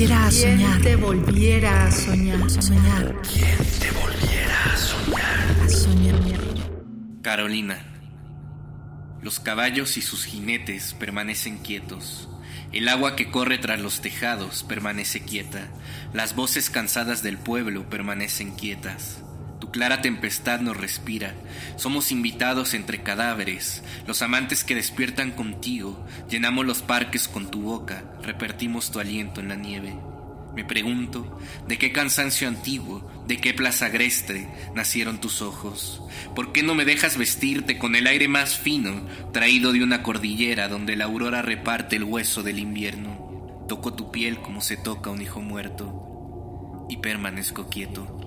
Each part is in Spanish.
volviera a soñar? te volviera a soñar? Soñar. ¿Quién te volviera a soñar? A soñar. Carolina. Los caballos y sus jinetes permanecen quietos. El agua que corre tras los tejados permanece quieta. Las voces cansadas del pueblo permanecen quietas. Clara tempestad nos respira. Somos invitados entre cadáveres. Los amantes que despiertan contigo. Llenamos los parques con tu boca. Repartimos tu aliento en la nieve. Me pregunto, ¿de qué cansancio antiguo, de qué plaza agreste nacieron tus ojos? ¿Por qué no me dejas vestirte con el aire más fino, traído de una cordillera donde la aurora reparte el hueso del invierno? Toco tu piel como se toca un hijo muerto y permanezco quieto.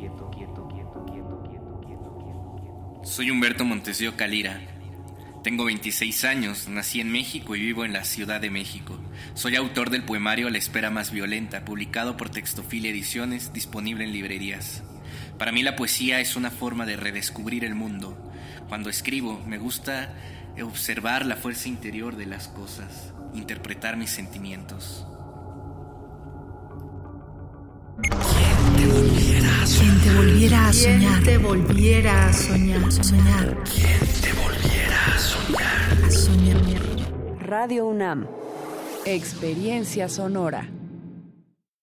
Soy Humberto Montesio Calira. Tengo 26 años, nací en México y vivo en la Ciudad de México. Soy autor del poemario La espera más violenta, publicado por Textofilia Ediciones, disponible en librerías. Para mí la poesía es una forma de redescubrir el mundo. Cuando escribo me gusta observar la fuerza interior de las cosas, interpretar mis sentimientos. Quien te volviera a ¿Quién soñar. te volviera a soñar? Soñar. ¿Quién te volviera a soñar? A soñar. Radio UNAM. Experiencia sonora.